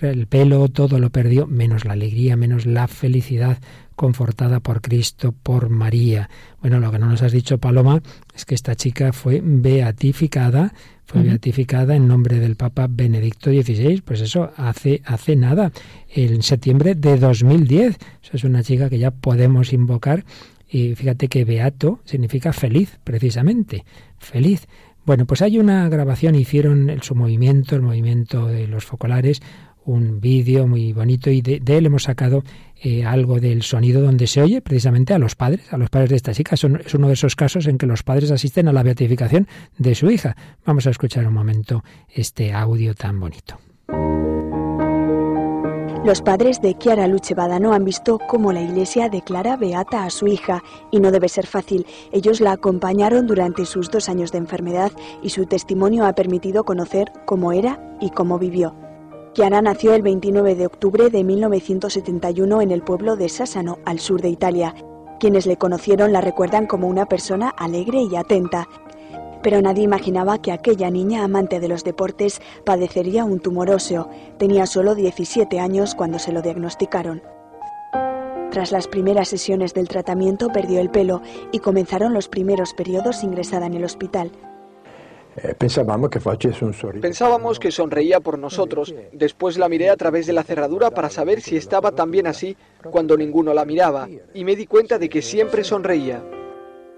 el pelo, todo lo perdió, menos la alegría, menos la felicidad confortada por Cristo, por María. Bueno, lo que no nos has dicho, Paloma, es que esta chica fue beatificada, fue beatificada en nombre del Papa Benedicto XVI, pues eso hace, hace nada, en septiembre de 2010. Eso es una chica que ya podemos invocar y fíjate que beato significa feliz, precisamente, feliz. Bueno, pues hay una grabación, hicieron el, su movimiento, el movimiento de los focolares, un vídeo muy bonito y de, él hemos sacado eh, algo del sonido donde se oye precisamente a los padres, a los padres de esta chica. Son, es uno de esos casos en que los padres asisten a la beatificación de su hija. Vamos a escuchar un momento este audio tan bonito.
Los padres de Chiara Luce Badano han visto cómo la iglesia declara beata a su hija y no debe ser fácil. Ellos la acompañaron durante sus dos años de enfermedad y su testimonio ha permitido conocer cómo era y cómo vivió. Chiara nació el 29 de octubre de 1971 en el pueblo de Sassano, al sur de Italia. Quienes le conocieron la recuerdan como una persona alegre y atenta. Pero nadie imaginaba que aquella niña amante de los deportes padecería un tumor óseo. Tenía solo 17 años cuando se lo diagnosticaron. Tras las primeras sesiones del tratamiento perdió el pelo y comenzaron los primeros periodos ingresada en el hospital.
Eh, pensábamos que sonreía por nosotros. Después la miré a través de la cerradura para saber si estaba también así cuando ninguno la miraba y me di cuenta de que siempre sonreía.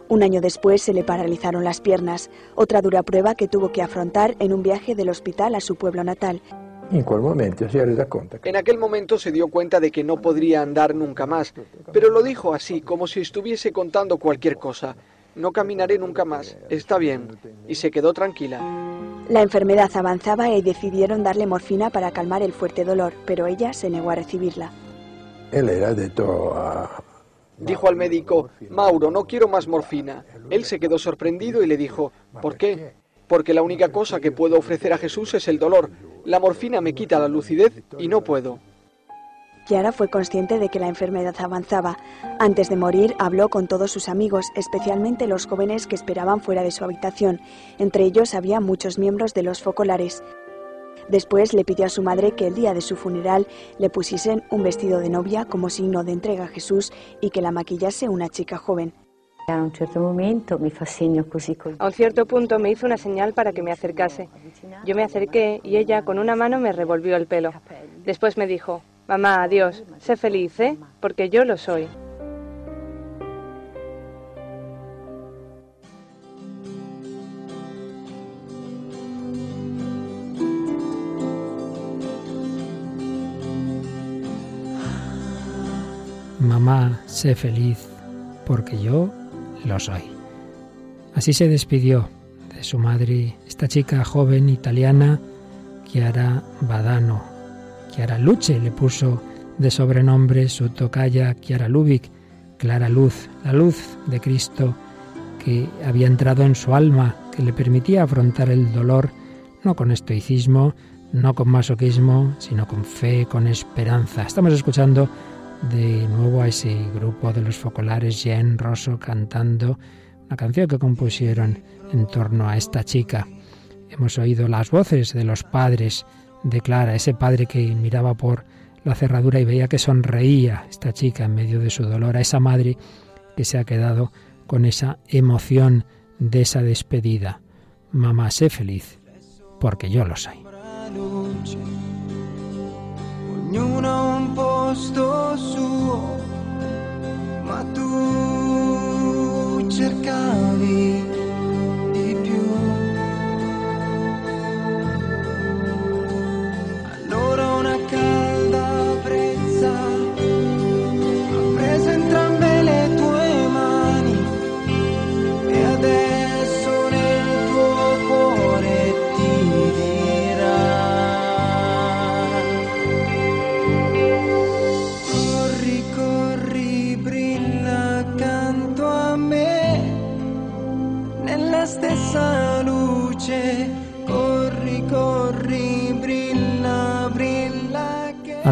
Un año después se le paralizaron las piernas, otra dura prueba que tuvo que afrontar en un viaje del hospital a su pueblo natal.
En aquel momento se dio cuenta de que no podría andar nunca más, pero lo dijo así, como si estuviese contando cualquier cosa no caminaré nunca más, está bien, y se quedó tranquila.
La enfermedad avanzaba y decidieron darle morfina para calmar el fuerte dolor, pero ella se negó a recibirla.
Él era de Dijo al médico, Mauro, no quiero más morfina. Él se quedó sorprendido y le dijo, ¿por qué? Porque la única cosa que puedo ofrecer a Jesús es el dolor. La morfina me quita la lucidez y no puedo.
Kiara fue consciente de que la enfermedad avanzaba. Antes de morir habló con todos sus amigos, especialmente los jóvenes que esperaban fuera de su habitación. Entre ellos había muchos miembros de los focolares. Después le pidió a su madre que el día de su funeral le pusiesen un vestido de novia como signo de entrega a Jesús y que la maquillase una chica joven.
A un cierto momento me A un cierto punto me hizo una señal para que me acercase. Yo me acerqué y ella con una mano me revolvió el pelo. Después me dijo, Mamá, adiós. Sé feliz, ¿eh? Porque yo lo soy.
Mamá, sé feliz, porque yo lo soy. Así se despidió de su madre esta chica joven italiana, Chiara Badano, Chiara Luce le puso de sobrenombre su tocaya Chiara Lubick, clara luz, la luz de Cristo que había entrado en su alma, que le permitía afrontar el dolor no con estoicismo, no con masoquismo, sino con fe, con esperanza. Estamos escuchando de nuevo a ese grupo de los focolares, Jen Rosso, cantando una canción que compusieron en torno a esta chica. Hemos oído las voces de los padres de Clara, ese padre que miraba por la cerradura y veía que sonreía esta chica en medio de su dolor, a esa madre que se ha quedado con esa emoción de esa despedida. Mamá, sé feliz, porque yo lo soy.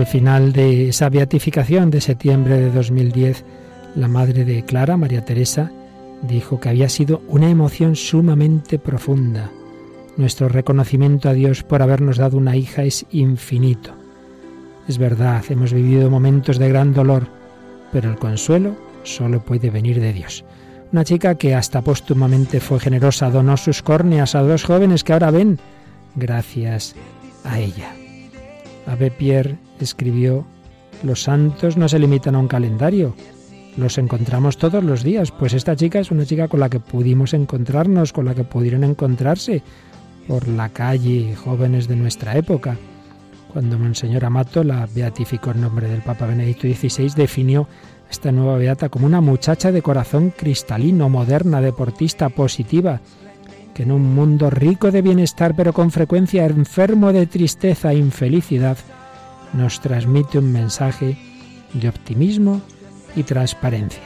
Al final de esa beatificación de septiembre de 2010, la madre de Clara, María Teresa, dijo que había sido una emoción sumamente profunda. Nuestro reconocimiento a Dios por habernos dado una hija es infinito. Es verdad, hemos vivido momentos de gran dolor, pero el consuelo solo puede venir de Dios. Una chica que hasta póstumamente fue generosa donó sus córneas a dos jóvenes que ahora ven gracias a ella. Abe Pierre escribió, los santos no se limitan a un calendario, los encontramos todos los días. Pues esta chica es una chica con la que pudimos encontrarnos, con la que pudieron encontrarse por la calle jóvenes de nuestra época. Cuando Monseñor Amato la beatificó en nombre del Papa Benedicto XVI, definió esta nueva beata como una muchacha de corazón cristalino, moderna, deportista, positiva, que en un mundo rico de bienestar pero con frecuencia enfermo de tristeza e infelicidad, nos transmite un mensaje de optimismo y transparencia.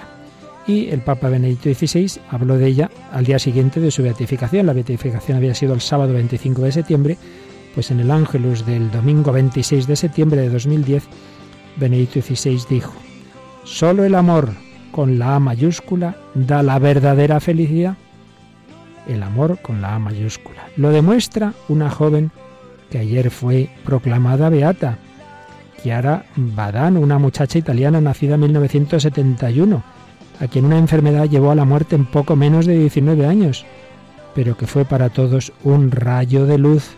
Y el Papa Benedicto XVI habló de ella al día siguiente de su beatificación. La beatificación había sido el sábado 25 de septiembre, pues en el Ángelus del domingo 26 de septiembre de 2010, Benedicto XVI dijo, Solo el amor con la A mayúscula da la verdadera felicidad. El amor con la A mayúscula. Lo demuestra una joven que ayer fue proclamada beata, Chiara Badan, una muchacha italiana nacida en 1971, a quien una enfermedad llevó a la muerte en poco menos de 19 años, pero que fue para todos un rayo de luz.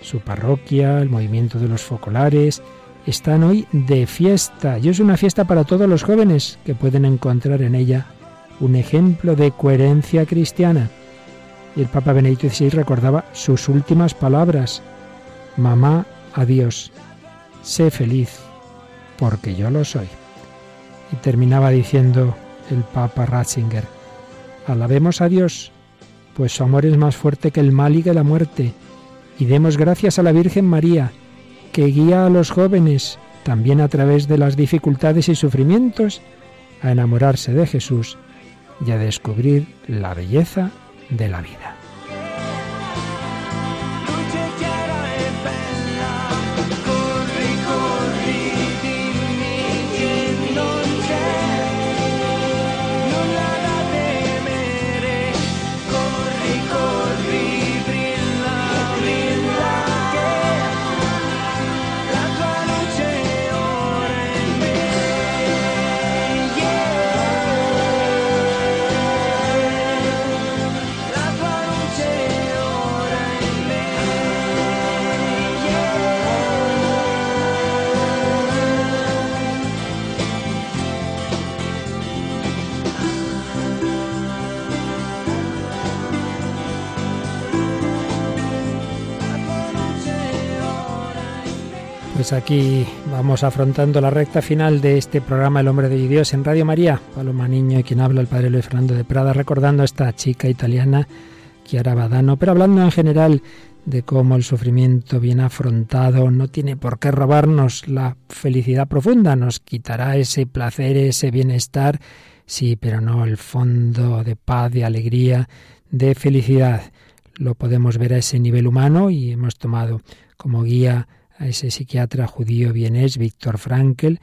Su parroquia, el movimiento de los focolares, están hoy de fiesta y es una fiesta para todos los jóvenes que pueden encontrar en ella un ejemplo de coherencia cristiana. Y el Papa Benedicto XVI recordaba sus últimas palabras, Mamá, adiós, sé feliz, porque yo lo soy. Y terminaba diciendo el Papa Ratzinger, alabemos a Dios, pues su amor es más fuerte que el mal y que la muerte, y demos gracias a la Virgen María, que guía a los jóvenes, también a través de las dificultades y sufrimientos, a enamorarse de Jesús y a descubrir la belleza de la vida. Pues aquí vamos afrontando la recta final de este programa El hombre de Dios en Radio María. Paloma Niño y quien habla el padre Luis Fernando de Prada, recordando a esta chica italiana, Chiara Badano, pero hablando en general de cómo el sufrimiento bien afrontado no tiene por qué robarnos la felicidad profunda, nos quitará ese placer, ese bienestar, sí, pero no el fondo de paz, de alegría, de felicidad. Lo podemos ver a ese nivel humano y hemos tomado como guía a ese psiquiatra judío vienés, Víctor Frankl,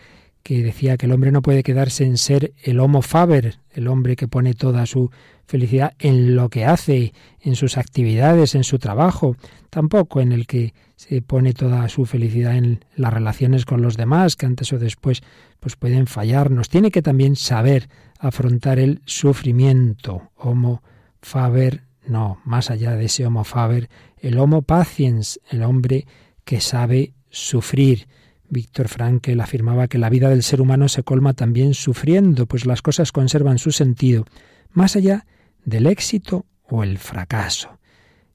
que decía que el hombre no puede quedarse en ser el homo faber, el hombre que pone toda su felicidad en lo que hace, en sus actividades, en su trabajo, tampoco en el que se pone toda su felicidad en las relaciones con los demás, que antes o después pues pueden fallarnos. Tiene que también saber afrontar el sufrimiento. Homo faber, no, más allá de ese homo faber, el homo patiens, el hombre que sabe sufrir. Víctor Frankl afirmaba que la vida del ser humano se colma también sufriendo, pues las cosas conservan su sentido, más allá del éxito o el fracaso.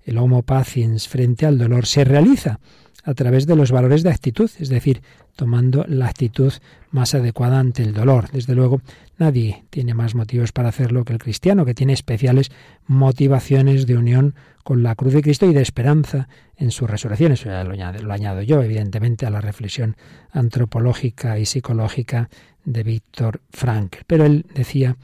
El homo patiens frente al dolor se realiza a través de los valores de actitud, es decir, tomando la actitud más adecuada ante el dolor. Desde luego, nadie tiene más motivos para hacerlo que el cristiano, que tiene especiales motivaciones de unión con la cruz de Cristo y de esperanza en su resurrección. Eso ya lo añado, yo, evidentemente, a la reflexión antropológica y psicológica de Víctor Frankl. Pero él decía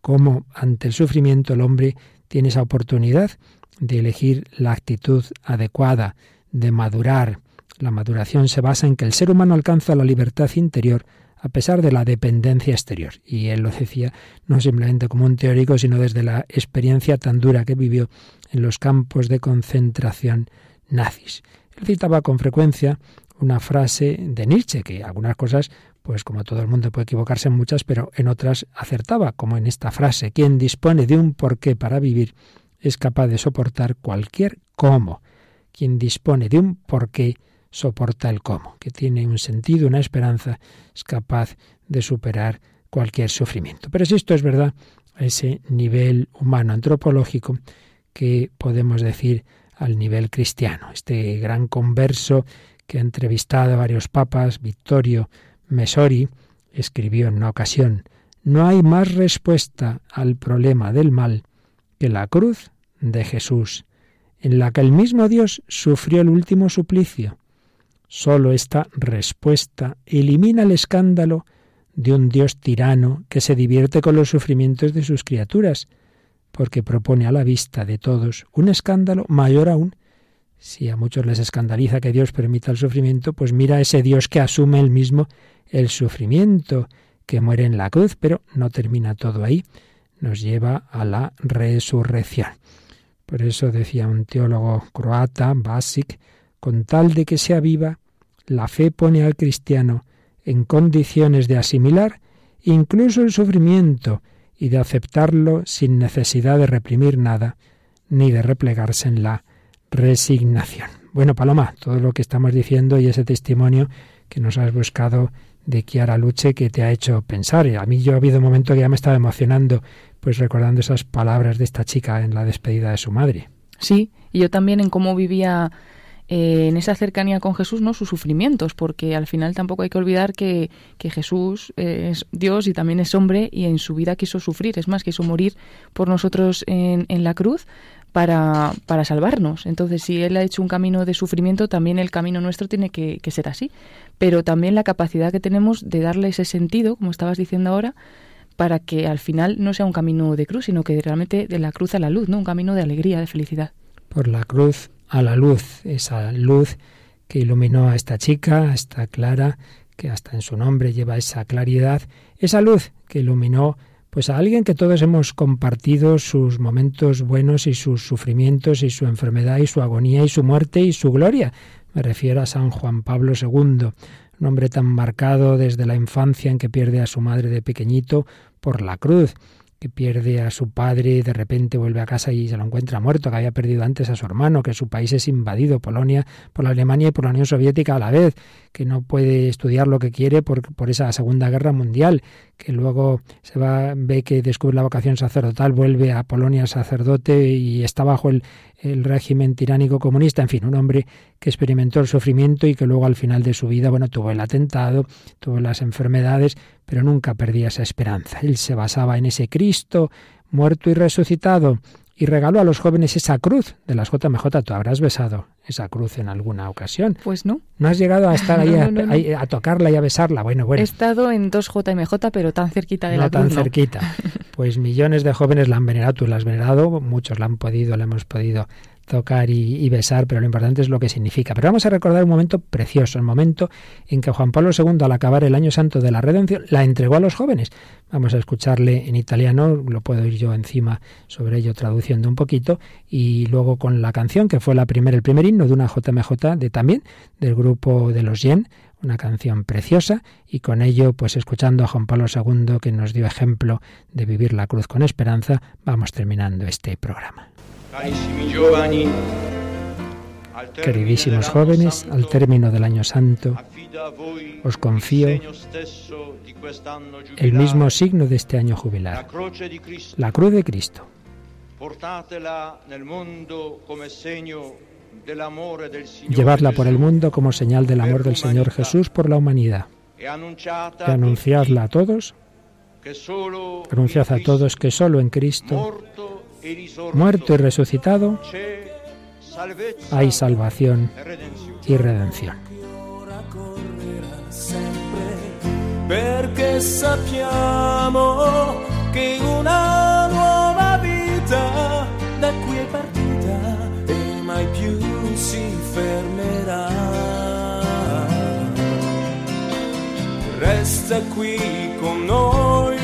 cómo ante el sufrimiento el hombre tiene esa oportunidad de elegir la actitud adecuada, de madurar, La maduración se basa en que el ser humano alcanza la libertad interior a pesar de la dependencia exterior. Y él lo decía no simplemente como un teórico, sino desde la experiencia tan dura que vivió en los campos de concentración nazis. Él citaba con frecuencia una frase de Nietzsche, que algunas cosas, pues como todo el mundo puede equivocarse en muchas, pero en otras acertaba, como en esta frase, quien dispone de un porqué para vivir es capaz de soportar cualquier cómo. Quien dispone de un porqué soporta el cómo, que tiene un sentido, una esperanza, es capaz de superar cualquier sufrimiento. Pero si esto es verdad, a ese nivel humano antropológico que podemos decir al nivel cristiano. Este gran converso que ha entrevistado a varios papas, Vittorio Mesori, escribió en una ocasión, no hay más respuesta al problema del mal que la cruz de Jesús, en la que el mismo Dios sufrió el último suplicio. Solo esta respuesta elimina el escándalo de un Dios tirano que se divierte con los sufrimientos de sus criaturas, porque propone a la vista de todos un escándalo mayor aún. Si a muchos les escandaliza que Dios permita el sufrimiento, pues mira a ese Dios que asume él mismo el sufrimiento, que muere en la cruz, pero no termina todo ahí, nos lleva a la resurrección. Por eso decía un teólogo croata, Basic, con tal de que sea viva, la fe pone al cristiano en condiciones de asimilar incluso el sufrimiento y de aceptarlo sin necesidad de reprimir nada ni de replegarse en la resignación. Bueno, Paloma, todo lo que estamos diciendo y ese testimonio que nos has buscado de Kiara Luche que te ha hecho pensar. A mí yo ha habido un momento que ya me estaba emocionando, pues recordando esas palabras de esta chica en la despedida de su madre.
Sí, y yo también en cómo vivía eh, en esa cercanía con Jesús, ¿no? Sus sufrimientos, porque al final tampoco hay que olvidar que, Jesús es Dios y también es hombre y en su vida quiso sufrir, es más, quiso morir por nosotros en, en la cruz para, para salvarnos. Entonces, si Él ha hecho un camino de sufrimiento, también el camino nuestro tiene que, que ser así. Pero también la capacidad que tenemos de darle ese sentido, como estabas diciendo ahora, para que al final no sea un camino de cruz, sino que realmente de la cruz a la luz, ¿no? Un camino de alegría, de felicidad.
Por la cruz a la luz, esa luz que iluminó a esta chica, a esta Clara, que hasta en su nombre lleva esa claridad, esa luz que iluminó pues a alguien que todos hemos compartido sus momentos buenos y sus sufrimientos y su enfermedad y su agonía y su muerte y su gloria. Me refiero a San Juan Pablo II, un hombre tan marcado desde la infancia en que pierde a su madre de pequeñito por la cruz que pierde a su padre de repente vuelve a casa y se lo encuentra muerto, que había perdido antes a su hermano, que su país es invadido, Polonia, por la Alemania y por la Unión Soviética a la vez, que no puede estudiar lo que quiere por, por esa Segunda Guerra Mundial, que luego se va, ve que descubre la vocación sacerdotal, vuelve a Polonia sacerdote y está bajo el, el régimen tiránico comunista, en fin, un hombre que experimentó el sufrimiento y que luego al final de su vida, bueno, tuvo el atentado, tuvo las enfermedades, pero nunca perdía esa esperanza. Él se basaba en ese Cristo muerto y resucitado y regaló a los jóvenes esa cruz de las JMJ. Tú habrás besado esa cruz en alguna ocasión.
Pues no.
¿No has llegado a estar ahí, a, tocarla y a besarla? Bueno, bueno.
He estado en dos JMJ, pero tan cerquita de
la
cruz.
tan cerquita. Pues millones de jóvenes la han venerado, tú la has venerado, muchos la han podido, la hemos podido tocar y, besar, pero lo importante es lo que significa. Pero vamos a recordar un momento precioso, el momento en que Juan Pablo II, al acabar el año santo de la redención, la entregó a los jóvenes. Vamos a escucharle en italiano, lo puedo ir yo encima sobre ello traduciendo un poquito, y luego con la canción, que fue la primera, el primer himno de una JMJ de también, del grupo de los Yen, una canción preciosa y con ello, pues escuchando a Juan Pablo II que nos dio ejemplo de vivir la cruz con esperanza, vamos terminando este programa. Queridísimos jóvenes, al término del año santo, os confío el mismo signo de este año jubilar, la cruz de Cristo. Llevadla por el mundo como señal del amor del Señor Jesús por la humanidad. Y anunciadla a todos, anunciad a todos que solo en Cristo muerto y resucitado, hay salvación y redención.
Perché sappiamo che una nuova vita resta qui con noi,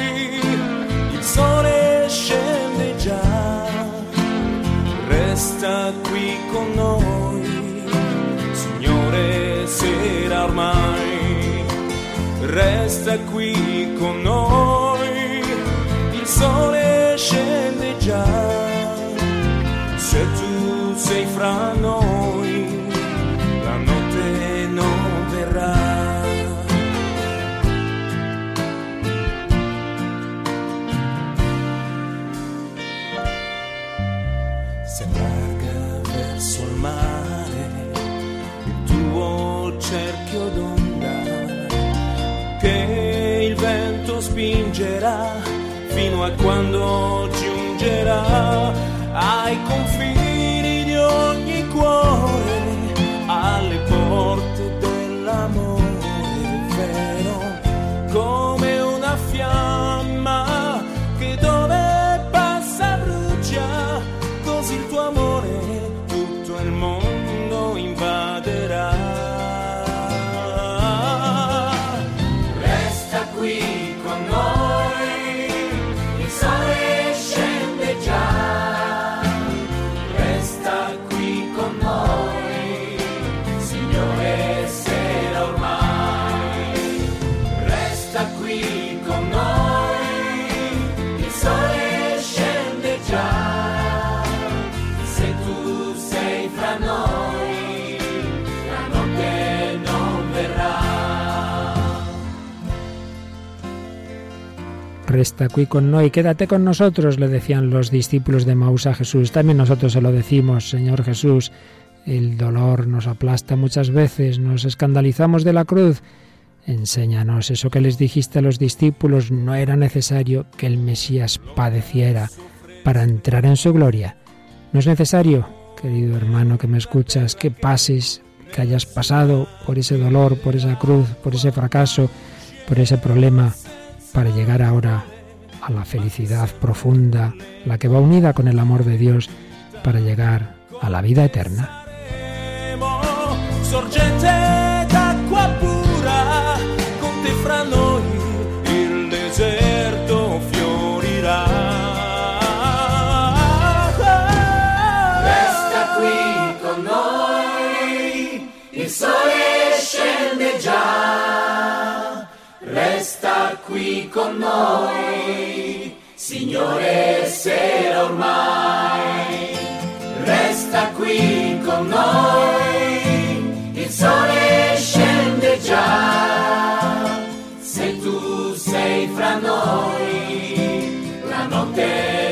il sole scende già, resta qui con noi, Signore sera ormai, resta qui con noi, il sole scende già, se tu sei fra noi spingerà fino a quando giungerà ai confini di ogni cuore,
Resta aquí con no y quédate con nosotros, le decían los discípulos de Maús a Jesús. También nosotros se lo decimos, Señor Jesús. El dolor nos aplasta muchas veces, nos escandalizamos de la cruz. Enséñanos eso que les dijiste a los discípulos, no era necesario que el Mesías padeciera para entrar en su gloria. No es necesario, querido hermano que me escuchas, que pases, que hayas pasado por ese dolor, por esa cruz, por ese fracaso, por ese problema para llegar ahora a la felicidad profunda, la que va unida con el amor de Dios, para llegar a la vida eterna.
Qui con noi, Signore sera ormai, resta qui con noi, il sole scende già, se tu sei fra noi, la notte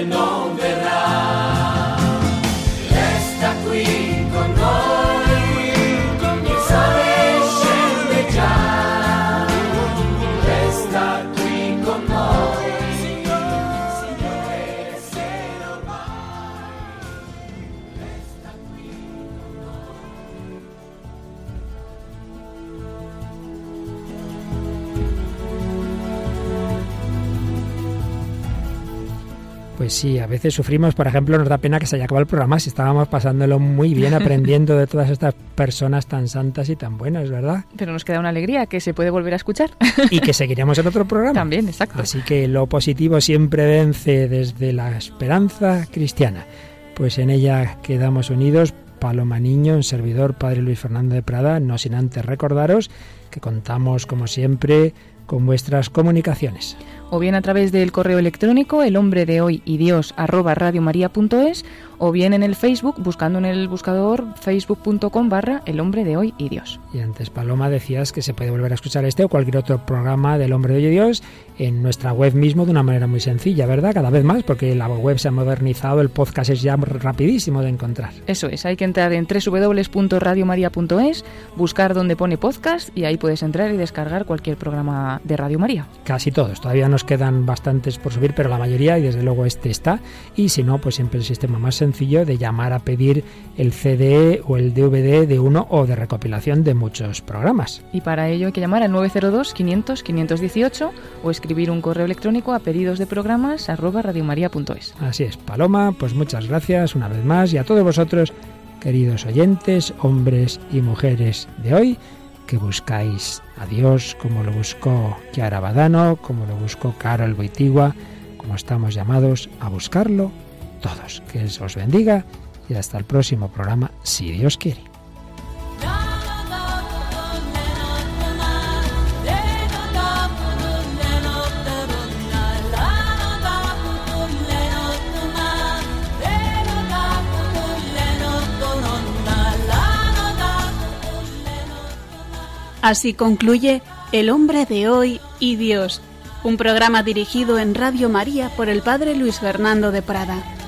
Pues sí, a veces sufrimos, por ejemplo, nos da pena que se haya acabado el programa si estábamos pasándolo muy bien aprendiendo de todas estas personas tan santas y tan buenas, ¿verdad?
Pero nos queda una alegría que se puede volver a escuchar.
Y que seguiremos en otro programa.
También, exacto.
Así que lo positivo siempre vence desde la esperanza cristiana. Pues en ella quedamos unidos. Paloma Niño, un servidor, Padre Luis Fernando de Prada, no sin antes recordaros que contamos, como siempre, con vuestras comunicaciones
o bien a través del correo electrónico el hombre de hoy y dios arroba radiomaria.es o bien en el Facebook buscando en el buscador facebook.com barra el hombre de hoy y Dios.
Y antes Paloma decías que se puede volver a escuchar este o cualquier otro programa del hombre de hoy y Dios en nuestra web mismo de una manera muy sencilla, ¿verdad? Cada vez más porque la web se ha modernizado, el podcast es ya rapidísimo de encontrar.
Eso es, hay que entrar en www.radiomaria.es, buscar donde pone podcast y ahí puedes entrar y descargar cualquier programa de Radio María.
Casi todos, todavía nos quedan bastantes por subir, pero la mayoría y desde luego este está y si no, pues siempre el sistema más sencillo de llamar a pedir el CD o el DVD de uno o de recopilación de muchos programas.
Y para ello hay que llamar al 902 500 518 o escribir un correo electrónico a pedidos de programas radiomaria.es.
Así es, Paloma, pues muchas gracias una vez más y a todos vosotros, queridos oyentes, hombres y mujeres de hoy, que buscáis a Dios como lo buscó Chiara Badano, como lo buscó Carol Boitigua, como estamos llamados a buscarlo todos. Que os bendiga y hasta el próximo programa, si Dios quiere.
Así concluye El hombre de hoy y Dios, un programa dirigido en Radio María por el Padre Luis Fernando de Prada.